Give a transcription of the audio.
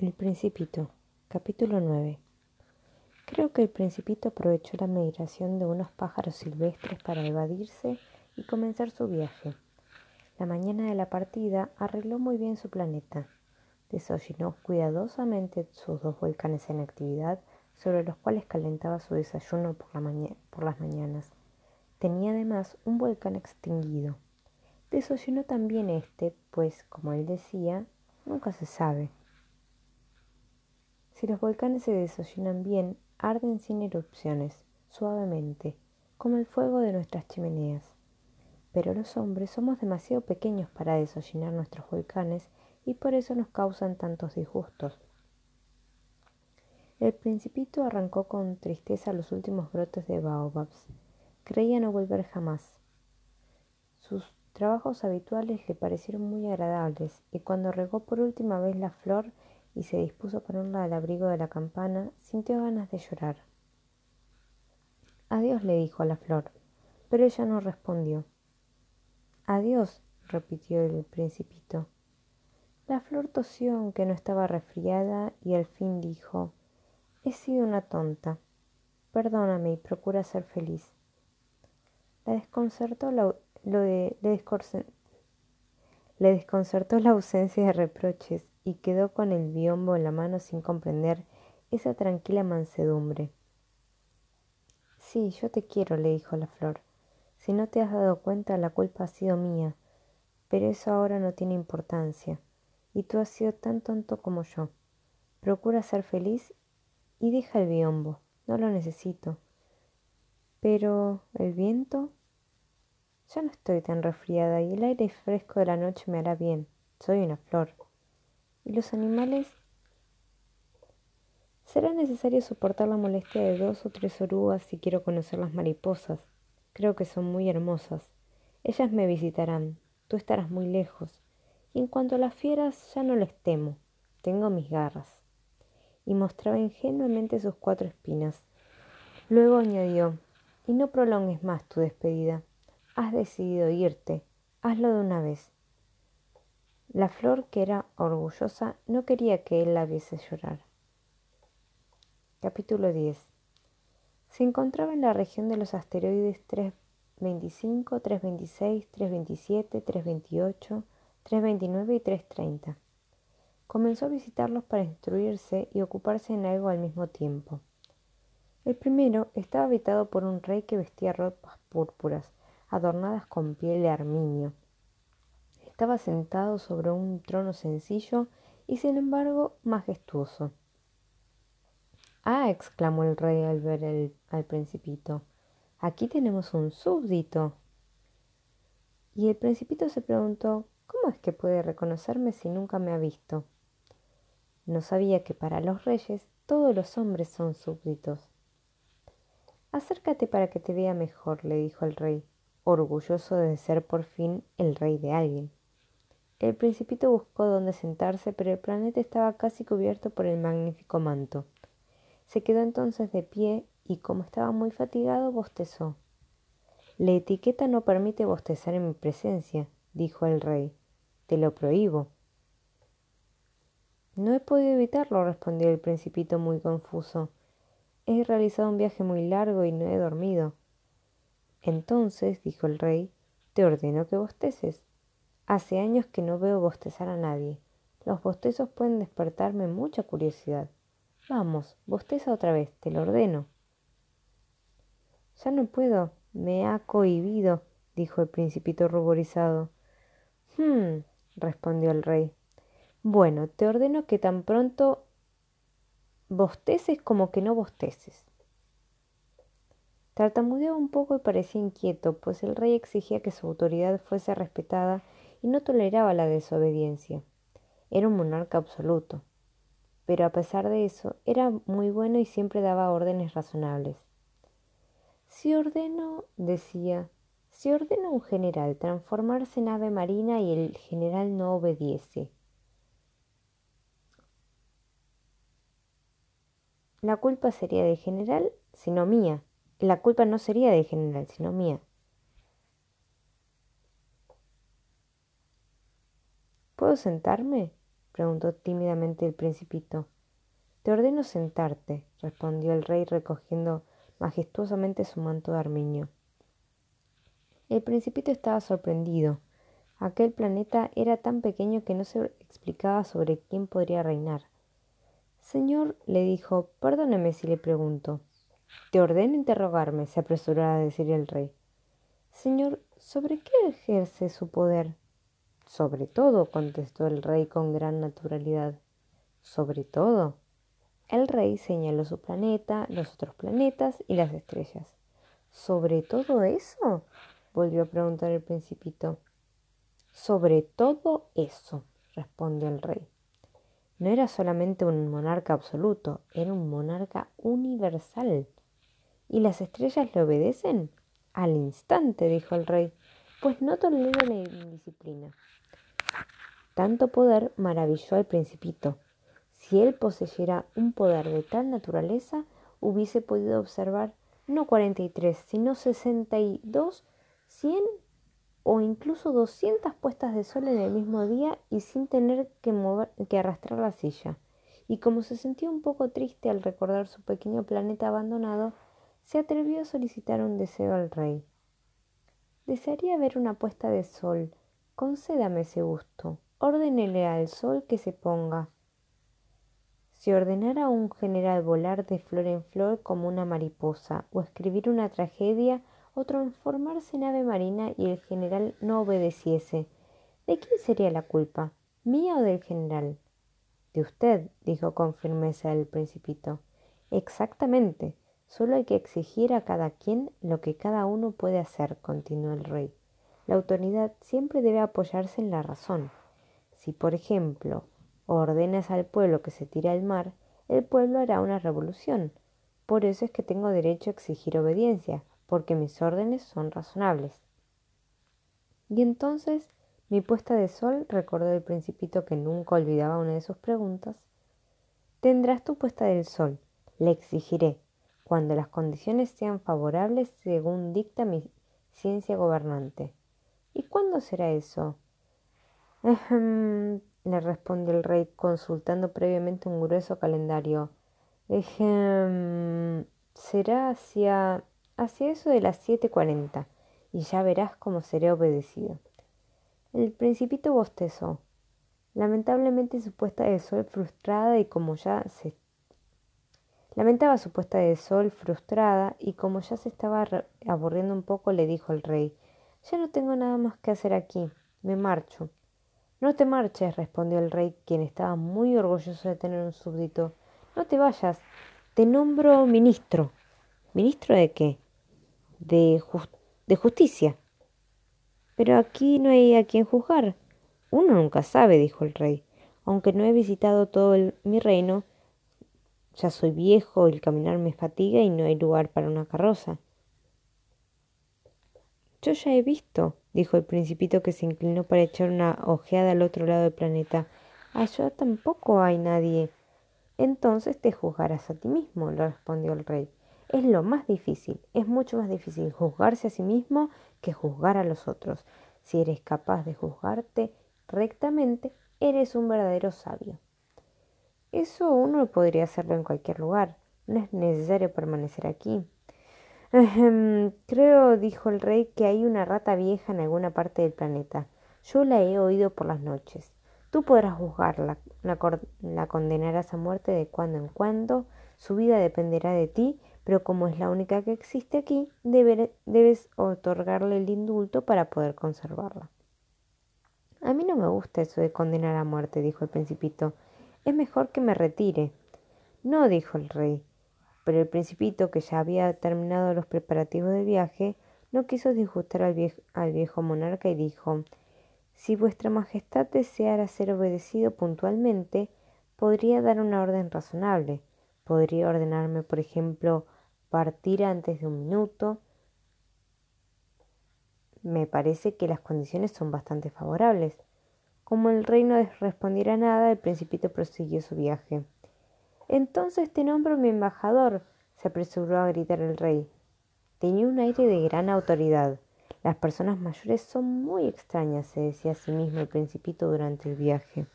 El Principito, capítulo 9. Creo que el Principito aprovechó la migración de unos pájaros silvestres para evadirse y comenzar su viaje. La mañana de la partida arregló muy bien su planeta. Desollinó cuidadosamente sus dos volcanes en actividad sobre los cuales calentaba su desayuno por, las mañanas. Tenía además un volcán extinguido. Desollinó también este, pues, como él decía, nunca se sabe. Si los volcanes se desollinan bien, arden sin erupciones, suavemente, como el fuego de nuestras chimeneas. Pero los hombres somos demasiado pequeños para desollinar nuestros volcanes y por eso nos causan tantos disgustos. El principito arrancó con tristeza los últimos brotes de baobabs. Creía no volver jamás. Sus trabajos habituales le parecieron muy agradables y cuando regó por última vez la flor y se dispuso a ponerla al abrigo de la campana, sintió ganas de llorar. Adiós, le dijo a la flor, pero ella no respondió. Adiós, repitió el principito. La flor tosió aunque no estaba resfriada y al fin dijo He sido una tonta. Perdóname y procura ser feliz. La desconcertó lo de, le desconcertó la ausencia de reproches y quedó con el biombo en la mano sin comprender esa tranquila mansedumbre. Sí, yo te quiero, le dijo la flor. Si no te has dado cuenta, la culpa ha sido mía, pero eso ahora no tiene importancia, y tú has sido tan tonto como yo. Procura ser feliz y deja el biombo, no lo necesito. Pero el viento... Ya no estoy tan resfriada y el aire fresco de la noche me hará bien. Soy una flor. ¿Y los animales? Será necesario soportar la molestia de dos o tres orugas si quiero conocer las mariposas. Creo que son muy hermosas. Ellas me visitarán. Tú estarás muy lejos. Y en cuanto a las fieras, ya no les temo. Tengo mis garras. Y mostraba ingenuamente sus cuatro espinas. Luego añadió, y no prolongues más tu despedida. Has decidido irte. Hazlo de una vez. La flor, que era orgullosa, no quería que él la viese llorar. Capítulo 10 Se encontraba en la región de los asteroides 325, 326, 327, 328, 329 y 330. Comenzó a visitarlos para instruirse y ocuparse en algo al mismo tiempo. El primero estaba habitado por un rey que vestía ropas púrpuras, adornadas con piel de armiño estaba sentado sobre un trono sencillo y sin embargo majestuoso. Ah, exclamó el rey al ver al principito, aquí tenemos un súbdito. Y el principito se preguntó, ¿cómo es que puede reconocerme si nunca me ha visto? No sabía que para los reyes todos los hombres son súbditos. Acércate para que te vea mejor, le dijo el rey, orgulloso de ser por fin el rey de alguien. El principito buscó dónde sentarse, pero el planeta estaba casi cubierto por el magnífico manto. Se quedó entonces de pie y, como estaba muy fatigado, bostezó. La etiqueta no permite bostezar en mi presencia, dijo el rey. Te lo prohíbo. No he podido evitarlo, respondió el principito muy confuso. He realizado un viaje muy largo y no he dormido. Entonces, dijo el rey, te ordeno que bosteces. Hace años que no veo bostezar a nadie. Los bostezos pueden despertarme mucha curiosidad. Vamos, bosteza otra vez, te lo ordeno. Ya no puedo, me ha cohibido, dijo el principito ruborizado. Hm, respondió el rey. Bueno, te ordeno que tan pronto bosteces como que no bosteces. Tartamudeaba un poco y parecía inquieto, pues el rey exigía que su autoridad fuese respetada y no toleraba la desobediencia. Era un monarca absoluto. Pero a pesar de eso, era muy bueno y siempre daba órdenes razonables. Si ordeno, decía, si ordeno a un general transformarse en ave marina y el general no obediese, la culpa sería del general, sino mía. La culpa no sería del general, sino mía. ¿Puedo sentarme? preguntó tímidamente el principito. Te ordeno sentarte, respondió el rey recogiendo majestuosamente su manto de armiño. El principito estaba sorprendido. Aquel planeta era tan pequeño que no se explicaba sobre quién podría reinar. Señor, le dijo, perdóneme si le pregunto. Te ordeno interrogarme, se apresuró a decir el rey. Señor, ¿sobre qué ejerce su poder? Sobre todo, contestó el rey con gran naturalidad. Sobre todo. El rey señaló su planeta, los otros planetas y las estrellas. ¿Sobre todo eso? volvió a preguntar el principito. Sobre todo eso, respondió el rey. No era solamente un monarca absoluto, era un monarca universal. ¿Y las estrellas le obedecen? Al instante, dijo el rey, pues no tolero la indisciplina. Tanto poder maravilló al principito. Si él poseyera un poder de tal naturaleza, hubiese podido observar no cuarenta y tres, sino sesenta y dos, cien o incluso doscientas puestas de sol en el mismo día y sin tener que, mover, que arrastrar la silla. Y como se sentía un poco triste al recordar su pequeño planeta abandonado, se atrevió a solicitar un deseo al rey. Desearía ver una puesta de sol. Concédame ese gusto. Ordénele al sol que se ponga. Si ordenara un general volar de flor en flor como una mariposa, o escribir una tragedia, o transformarse en ave marina y el general no obedeciese, ¿de quién sería la culpa? ¿Mía o del general? De usted, dijo con firmeza el principito. Exactamente. Solo hay que exigir a cada quien lo que cada uno puede hacer, continuó el rey. La autoridad siempre debe apoyarse en la razón. Si, por ejemplo, ordenas al pueblo que se tire al mar, el pueblo hará una revolución. Por eso es que tengo derecho a exigir obediencia, porque mis órdenes son razonables. Y entonces mi puesta de sol, recordó el principito que nunca olvidaba una de sus preguntas, tendrás tu puesta del sol, le exigiré, cuando las condiciones sean favorables según dicta mi ciencia gobernante. ¿Y cuándo será eso? le respondió el rey consultando previamente un grueso calendario. será hacia, hacia eso de las siete cuarenta, y ya verás cómo seré obedecido. El principito bostezó. Lamentablemente su puesta de sol frustrada y como ya se lamentaba su puesta de sol frustrada y como ya se estaba aburriendo un poco le dijo el rey ya no tengo nada más que hacer aquí me marcho no te marches, respondió el rey, quien estaba muy orgulloso de tener un súbdito. No te vayas, te nombro ministro. ¿Ministro de qué? De justicia. Pero aquí no hay a quien juzgar. Uno nunca sabe, dijo el rey. Aunque no he visitado todo mi reino, ya soy viejo, el caminar me fatiga y no hay lugar para una carroza. Yo ya he visto, dijo el principito que se inclinó para echar una ojeada al otro lado del planeta. Allá tampoco hay nadie. Entonces te juzgarás a ti mismo, le respondió el rey. Es lo más difícil, es mucho más difícil juzgarse a sí mismo que juzgar a los otros. Si eres capaz de juzgarte rectamente, eres un verdadero sabio. Eso uno podría hacerlo en cualquier lugar. No es necesario permanecer aquí. Creo, dijo el rey, que hay una rata vieja en alguna parte del planeta. Yo la he oído por las noches. Tú podrás juzgarla, la, condenarás a muerte de cuando en cuando, su vida dependerá de ti, pero como es la única que existe aquí, debes otorgarle el indulto para poder conservarla. A mí no me gusta eso de condenar a muerte, dijo el principito. Es mejor que me retire. No, dijo el rey. Pero el principito, que ya había terminado los preparativos del viaje, no quiso disgustar al viejo, al viejo monarca y dijo Si vuestra majestad deseara ser obedecido puntualmente, podría dar una orden razonable. Podría ordenarme, por ejemplo, partir antes de un minuto. Me parece que las condiciones son bastante favorables. Como el rey no respondiera nada, el principito prosiguió su viaje. Entonces te nombro mi embajador, se apresuró a gritar el rey. Tenía un aire de gran autoridad. Las personas mayores son muy extrañas, se decía a sí mismo el principito durante el viaje.